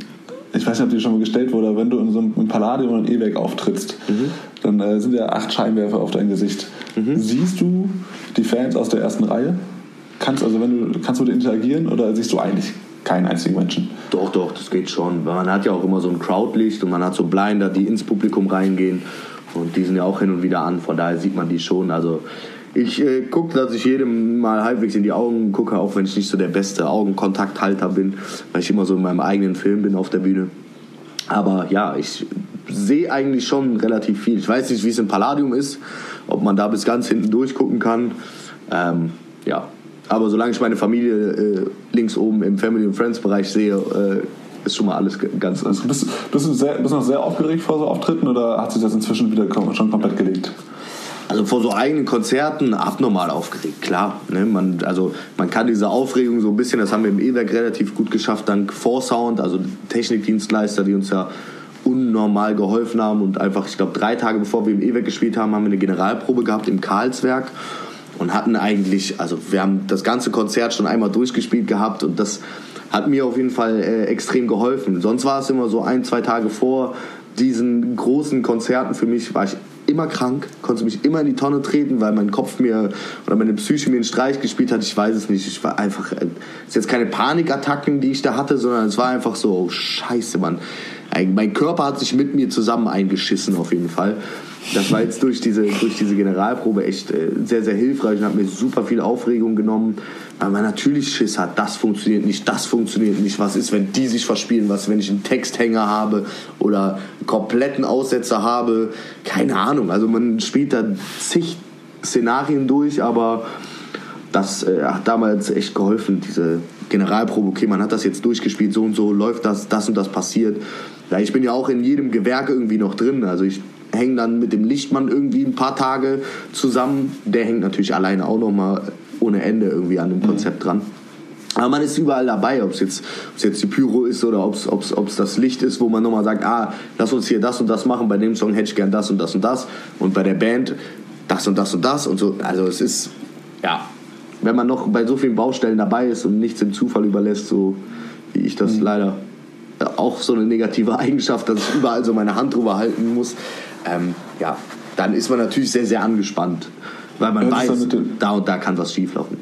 Ich weiß nicht, ob die schon mal gestellt wurde, wenn du in so einem Palladium oder einem E-Werk auftrittst, mhm. dann äh, sind ja acht Scheinwerfer auf dein Gesicht. Mhm. Siehst du die Fans aus der ersten Reihe? Kannst, also wenn du, kannst du mit interagieren oder siehst du eigentlich keinen einzigen Menschen? Doch, doch, das geht schon. Man hat ja auch immer so ein Crowdlicht und man hat so Blinder, die ins Publikum reingehen und die sind ja auch hin und wieder an. Von daher sieht man die schon. Also ich äh, gucke, dass ich jedem mal halbwegs in die Augen gucke, auch wenn ich nicht so der beste Augenkontakthalter bin, weil ich immer so in meinem eigenen Film bin auf der Bühne. Aber ja, ich sehe eigentlich schon relativ viel. Ich weiß nicht, wie es im Palladium ist, ob man da bis ganz hinten durchgucken kann. Ähm, ja, aber solange ich meine Familie äh, links oben im Family and Friends Bereich sehe, äh, ist schon mal alles ganz. Also bist, bist, du sehr, bist du noch sehr aufgeregt vor so Auftritten oder hat sich das inzwischen wieder schon komplett gelegt? Also vor so eigenen Konzerten abnormal aufgeregt, klar. Ne? Man, also man kann diese Aufregung so ein bisschen, das haben wir im E-Werk relativ gut geschafft, dank Vorsound, also Technikdienstleister, die uns ja unnormal geholfen haben und einfach, ich glaube, drei Tage bevor wir im E-Werk gespielt haben, haben wir eine Generalprobe gehabt im Karlswerk und hatten eigentlich, also wir haben das ganze Konzert schon einmal durchgespielt gehabt und das hat mir auf jeden Fall äh, extrem geholfen. Sonst war es immer so ein, zwei Tage vor diesen großen Konzerten für mich, war ich immer krank, konnte mich immer in die Tonne treten, weil mein Kopf mir oder meine Psyche mir einen Streich gespielt hat. Ich weiß es nicht. Ich war einfach. Es ist jetzt keine Panikattacken, die ich da hatte, sondern es war einfach so, oh, scheiße, Mann. Mein Körper hat sich mit mir zusammen eingeschissen, auf jeden Fall. Das war jetzt durch diese, durch diese Generalprobe echt äh, sehr, sehr hilfreich und hat mir super viel Aufregung genommen, weil man natürlich Schiss hat, das funktioniert nicht, das funktioniert nicht, was ist, wenn die sich verspielen, was, wenn ich einen Texthänger habe oder einen kompletten Aussetzer habe, keine Ahnung. Also man spielt da zig Szenarien durch, aber das äh, hat damals echt geholfen, diese Generalprobe, okay, man hat das jetzt durchgespielt, so und so läuft das, das und das passiert. Ja, ich bin ja auch in jedem Gewerk irgendwie noch drin, also ich hängen dann mit dem Lichtmann irgendwie ein paar Tage zusammen. Der hängt natürlich alleine auch noch mal ohne Ende irgendwie an dem Konzept dran. Aber man ist überall dabei, ob es jetzt, ob's jetzt die Pyro ist oder ob es das Licht ist, wo man nochmal sagt, ah, lass uns hier das und das machen, bei dem Song hätte ich gern das und das und das und bei der Band das und das und das und so. Also es ist, ja, wenn man noch bei so vielen Baustellen dabei ist und nichts dem Zufall überlässt, so wie ich das mhm. leider auch so eine negative Eigenschaft, dass ich überall so meine Hand drüber halten muss, ähm, ja, dann ist man natürlich sehr, sehr angespannt, weil man Hört weiß, da und da kann was schieflaufen.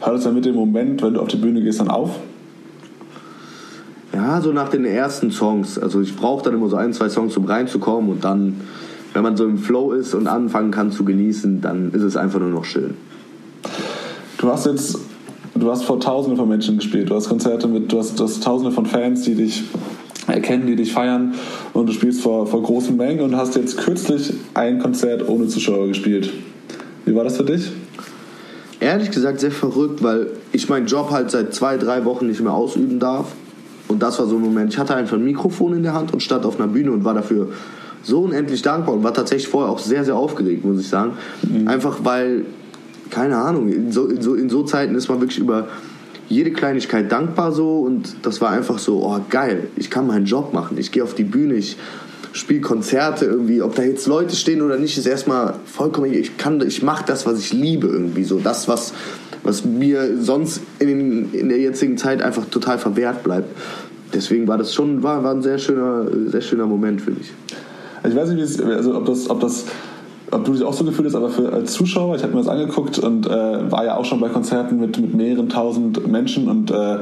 Hört es dann mit dem Moment, wenn du auf die Bühne gehst, dann auf? Ja, so nach den ersten Songs. Also ich brauche dann immer so ein, zwei Songs, um reinzukommen und dann, wenn man so im Flow ist und anfangen kann zu genießen, dann ist es einfach nur noch schön. Du hast jetzt, du hast vor Tausenden von Menschen gespielt. Du hast Konzerte mit, du hast, du hast Tausende von Fans, die dich erkennen, die dich feiern und du spielst vor, vor großen Mengen und hast jetzt kürzlich ein Konzert ohne Zuschauer gespielt. Wie war das für dich? Ehrlich gesagt sehr verrückt, weil ich meinen Job halt seit zwei, drei Wochen nicht mehr ausüben darf. Und das war so ein Moment, ich hatte einfach ein Mikrofon in der Hand und stand auf einer Bühne und war dafür so unendlich dankbar und war tatsächlich vorher auch sehr, sehr aufgeregt, muss ich sagen. Mhm. Einfach weil, keine Ahnung, in so, in, so, in so Zeiten ist man wirklich über jede Kleinigkeit dankbar so und das war einfach so, oh geil, ich kann meinen Job machen, ich gehe auf die Bühne, ich spiele Konzerte irgendwie, ob da jetzt Leute stehen oder nicht, ist erstmal vollkommen, ich kann, ich mache das, was ich liebe irgendwie so, das, was, was mir sonst in, in der jetzigen Zeit einfach total verwehrt bleibt. Deswegen war das schon, war, war ein sehr schöner, sehr schöner Moment für mich. Ich weiß nicht, also ob das, ob das ob du dich auch so gefühlt hast, aber für, als Zuschauer, ich habe mir das angeguckt und äh, war ja auch schon bei Konzerten mit, mit mehreren tausend Menschen und äh,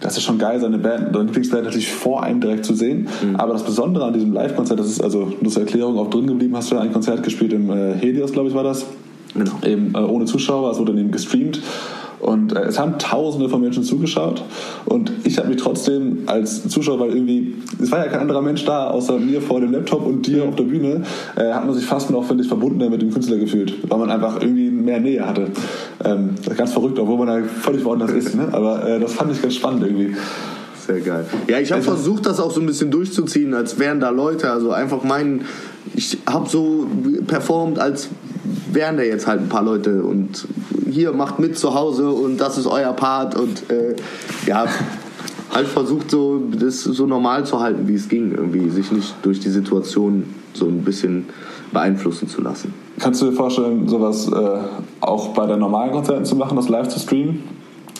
das ist schon geil, seine Band, seine Lieblingsband natürlich vor einem direkt zu sehen. Mhm. Aber das Besondere an diesem Live-Konzert, das ist also nur zur Erklärung auch drin geblieben, hast du ja ein Konzert gespielt im äh, Helios, glaube ich, war das. Genau. Eben äh, ohne Zuschauer, es wurde dann eben gestreamt. Und äh, es haben Tausende von Menschen zugeschaut. Und ich habe mich trotzdem als Zuschauer, weil irgendwie, es war ja kein anderer Mensch da, außer mir vor dem Laptop und dir auf der Bühne, äh, hat man sich fast ich, verbundener mit dem Künstler gefühlt, weil man einfach irgendwie mehr Nähe hatte. Ähm, ganz verrückt, obwohl man da völlig woanders ist. Ne? Aber äh, das fand ich ganz spannend irgendwie. Sehr geil. Ja, ich habe also, versucht, das auch so ein bisschen durchzuziehen, als wären da Leute. Also einfach meinen, ich habe so performt, als wären da jetzt halt ein paar Leute und hier macht mit zu Hause und das ist euer Part und äh, ja, halt versucht so das so normal zu halten, wie es ging, irgendwie sich nicht durch die Situation so ein bisschen beeinflussen zu lassen. Kannst du dir vorstellen, sowas äh, auch bei den normalen Konzerten zu machen, das live zu streamen?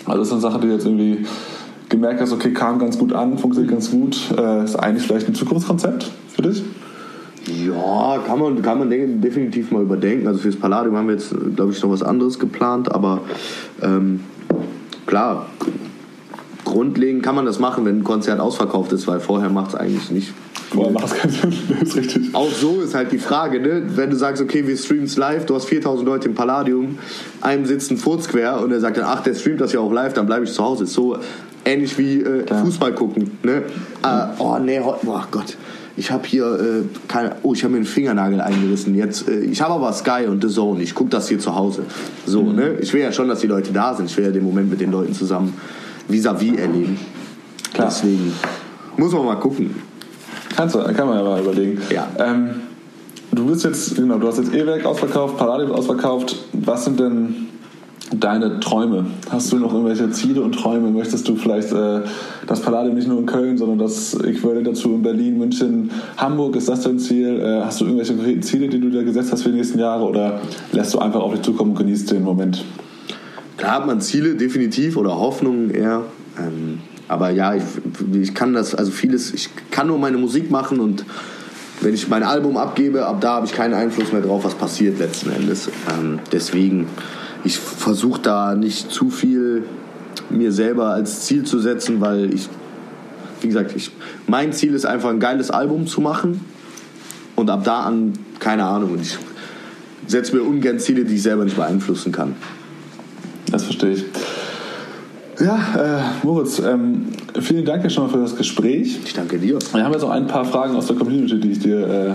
Also das ist eine Sache, die jetzt irgendwie gemerkt hast, okay, kam ganz gut an, funktioniert ganz gut, äh, ist eigentlich vielleicht ein Zukunftskonzept für dich? Ja, kann man, kann man definitiv mal überdenken. Also fürs Palladium haben wir jetzt, glaube ich, noch was anderes geplant, aber ähm, klar, grundlegend kann man das machen, wenn ein Konzert ausverkauft ist, weil vorher macht es eigentlich nicht. Vorher macht es keinen Sinn, das ist richtig. Auch so ist halt die Frage, ne? wenn du sagst, okay, wir streamen es live, du hast 4000 Leute im Palladium, einem sitzt ein Furz quer und er sagt dann, ach, der streamt das ja auch live, dann bleibe ich zu Hause. Ist so ähnlich wie äh, Fußball gucken. Ne? Äh, oh, nee, oh Gott ich habe hier, äh, keine, oh, ich habe mir einen Fingernagel eingerissen. Jetzt, äh, ich habe aber Sky und The Zone. Ich gucke das hier zu Hause. So, mhm. ne? Ich will ja schon, dass die Leute da sind. Ich will ja den Moment mit den Leuten zusammen vis-à-vis -vis erleben. Klar. Deswegen muss man mal gucken. Kannst du, kann man ja mal überlegen. Ja. Ähm, du bist jetzt, genau, du hast jetzt E-Werk ausverkauft, Palladium ausverkauft. Was sind denn deine Träume? Hast du noch irgendwelche Ziele und Träume? Möchtest du vielleicht äh, das Palladium nicht nur in Köln, sondern das Äquivalent dazu in Berlin, München, Hamburg? Ist das dein Ziel? Äh, hast du irgendwelche konkreten Ziele, die du dir gesetzt hast für die nächsten Jahre oder lässt du einfach auf dich zukommen und genießt den Moment? Klar hat man Ziele definitiv oder Hoffnungen eher. Ähm, aber ja, ich, ich kann das, also vieles, ich kann nur meine Musik machen und wenn ich mein Album abgebe, ab da habe ich keinen Einfluss mehr drauf, was passiert letzten Endes. Ähm, deswegen ich versuche da nicht zu viel mir selber als Ziel zu setzen, weil ich, wie gesagt, ich, mein Ziel ist einfach ein geiles Album zu machen und ab da an, keine Ahnung, ich setze mir ungern Ziele, die ich selber nicht beeinflussen kann. Das verstehe ich. Ja, äh, Moritz, ähm, vielen Dank ja schon mal für das Gespräch. Ich danke dir. Wir haben jetzt auch ein paar Fragen aus der Community, die ich dir äh,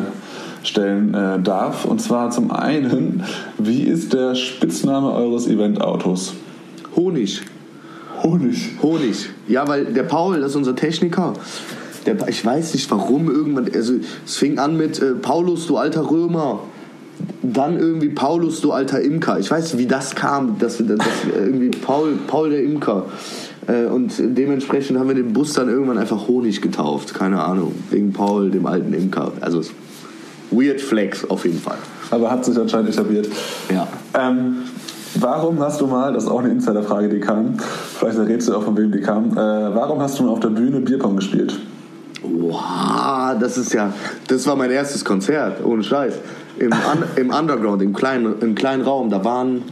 stellen äh, darf. Und zwar zum einen, wie ist der Spitzname eures Eventautos? Honig. Honig. Honig. Ja, weil der Paul, das ist unser Techniker. Der, ich weiß nicht warum irgendwann, also es fing an mit äh, Paulus, du alter Römer. Dann irgendwie Paulus, du alter Imker. Ich weiß, wie das kam, dass, dass irgendwie Paul, Paul der Imker. Äh, und dementsprechend haben wir den Bus dann irgendwann einfach Honig getauft. Keine Ahnung. Wegen Paul, dem alten Imker. Also weird Flex auf jeden Fall. Aber hat sich anscheinend etabliert. Ja. Ähm, warum hast du mal, das ist auch eine Insiderfrage, die kam, vielleicht errätst du auch, von wem die kam, äh, warum hast du mal auf der Bühne Bierpong gespielt? Wow, das ist ja, das war mein erstes Konzert, ohne Scheiß. Im, Un im Underground, im kleinen, im kleinen Raum, da waren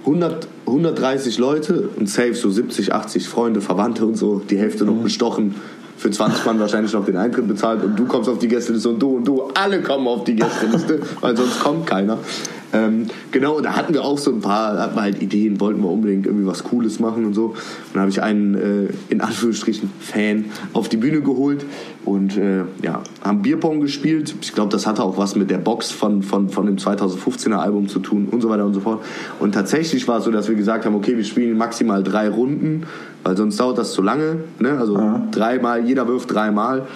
100, 130 Leute und safe so 70, 80 Freunde, Verwandte und so, die Hälfte noch bestochen. Für 20 Mann wahrscheinlich noch den Eintritt bezahlt und du kommst auf die Gästeliste und du und du, alle kommen auf die Gästeliste, weil sonst kommt keiner. Ähm, genau, da hatten wir auch so ein paar, hatten wir halt Ideen, wollten wir unbedingt irgendwie was Cooles machen und so. Und dann habe ich einen, äh, in Anführungsstrichen, Fan auf die Bühne geholt und äh, ja, haben Bierpong gespielt. Ich glaube, das hatte auch was mit der Box von, von, von dem 2015er Album zu tun und so weiter und so fort. Und tatsächlich war es so, dass wir gesagt haben, okay, wir spielen maximal drei Runden, weil sonst dauert das zu lange. Ne? Also Ja. dreimal, jeder wirft dreimal.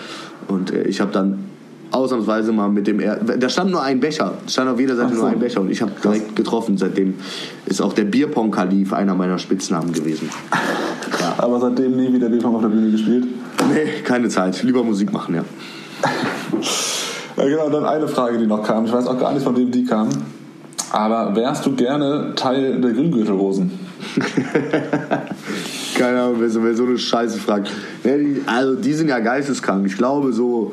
Und äh, ich habe dann ausnahmsweise mal mit dem er da stand nur ein Becher stand auf jeder Seite so. nur ein Becher und ich habe direkt getroffen seitdem ist auch der Bierpong Kalif einer meiner Spitznamen gewesen ja. Aber seitdem nie wieder Bierpong auf der Bühne gespielt. nee keine Zeit lieber Musik machen ja Ja, genau, dann eine Frage, die noch kam. Ich weiß auch gar nicht, von wem die kam. Aber wärst du gerne Teil der Grüngürtelrosen? keine Ahnung wer so, wer so eine Scheiße fragt also die sind ja geisteskrank ich glaube so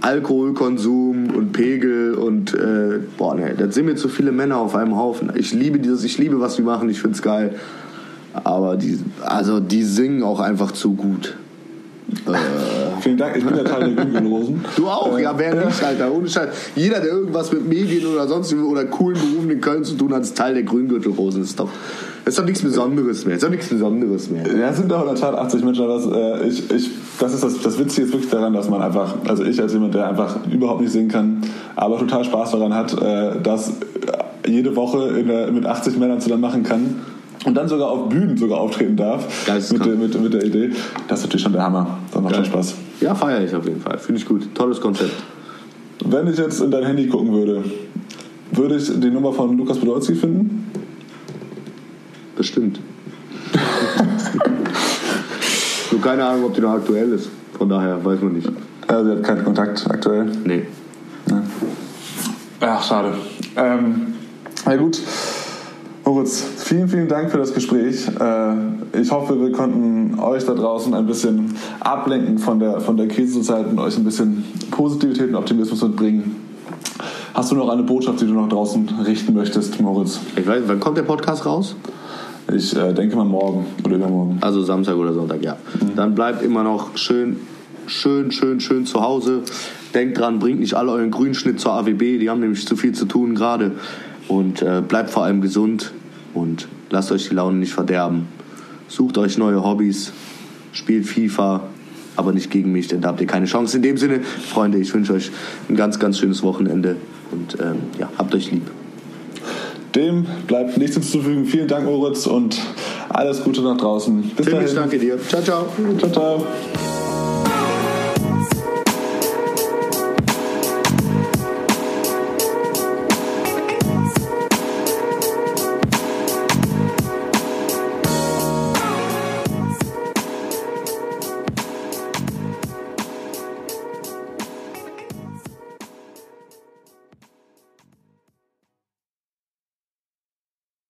Alkoholkonsum und Pegel und äh, boah ne das sind mir zu viele Männer auf einem Haufen ich liebe dieses ich liebe was die machen ich find's geil aber die also die singen auch einfach zu gut Vielen Dank, ich bin der Teil der Grüngürtelrosen. Du auch, Äh, ja, wer nicht, Alter. Ohne Scheiß. Jeder, der irgendwas mit Medien oder sonst oder coolen Berufen in Köln zu tun hat, ist Teil der Grüngürtelrosen. Das ist doch, das ist doch nichts Besonderes mehr. Das ist doch nichts Besonderes mehr. Ja, es sind doch in der Tat 80 Menschen, aber das, äh, ich, ich, das ist das, das Witzige ist wirklich daran, dass man einfach, also ich als jemand, der einfach überhaupt nicht singen kann, aber total Spaß daran hat, äh, das jede Woche in der, mit 80 Männern zusammen machen kann und dann sogar auf Bühnen sogar auftreten darf mit, der- mit, mit der Idee. Das ist natürlich schon der Hammer. Das macht schon Spaß. Ja, feiere ich auf jeden Fall. Finde ich gut. Tolles Konzept. Wenn ich jetzt in dein Handy gucken würde, würde ich die Nummer von Lukas Podolski finden? Bestimmt. Nur keine Ahnung, ob die noch aktuell ist. Von daher weiß man nicht. Ja, sie hat keinen Kontakt aktuell. Nee. Ach, schade. Ähm, na gut. Moritz, vielen, vielen Dank für das Gespräch. Äh, ich hoffe, wir konnten euch da draußen ein bisschen ablenken von der, von der Krisenzeit und euch ein bisschen Positivität und Optimismus mitbringen. Hast du noch eine Botschaft, die du nach draußen richten möchtest, Moritz? Ich weiß, wann kommt der Podcast raus? Ich äh, denke mal morgen oder übermorgen. Also Samstag oder Sonntag, ja. Dann bleibt immer noch schön, schön, schön, schön zu Hause. Denkt dran, bringt nicht alle euren Grünschnitt zur AWB, die haben nämlich zu viel zu tun gerade. Und äh, bleibt vor allem gesund und lasst euch die Laune nicht verderben. Sucht euch neue Hobbys, spielt FIFA, aber nicht gegen mich, denn da habt ihr keine Chance. In dem Sinne, Freunde, ich wünsche euch ein ganz, ganz schönes Wochenende und ähm, ja, habt euch lieb. Dem bleibt nichts hinzuzufügen. Vielen Dank, Moritz, und alles Gute nach draußen. Bis Tim, dahin. ich danke dir. Ciao, ciao. Ciao, ciao.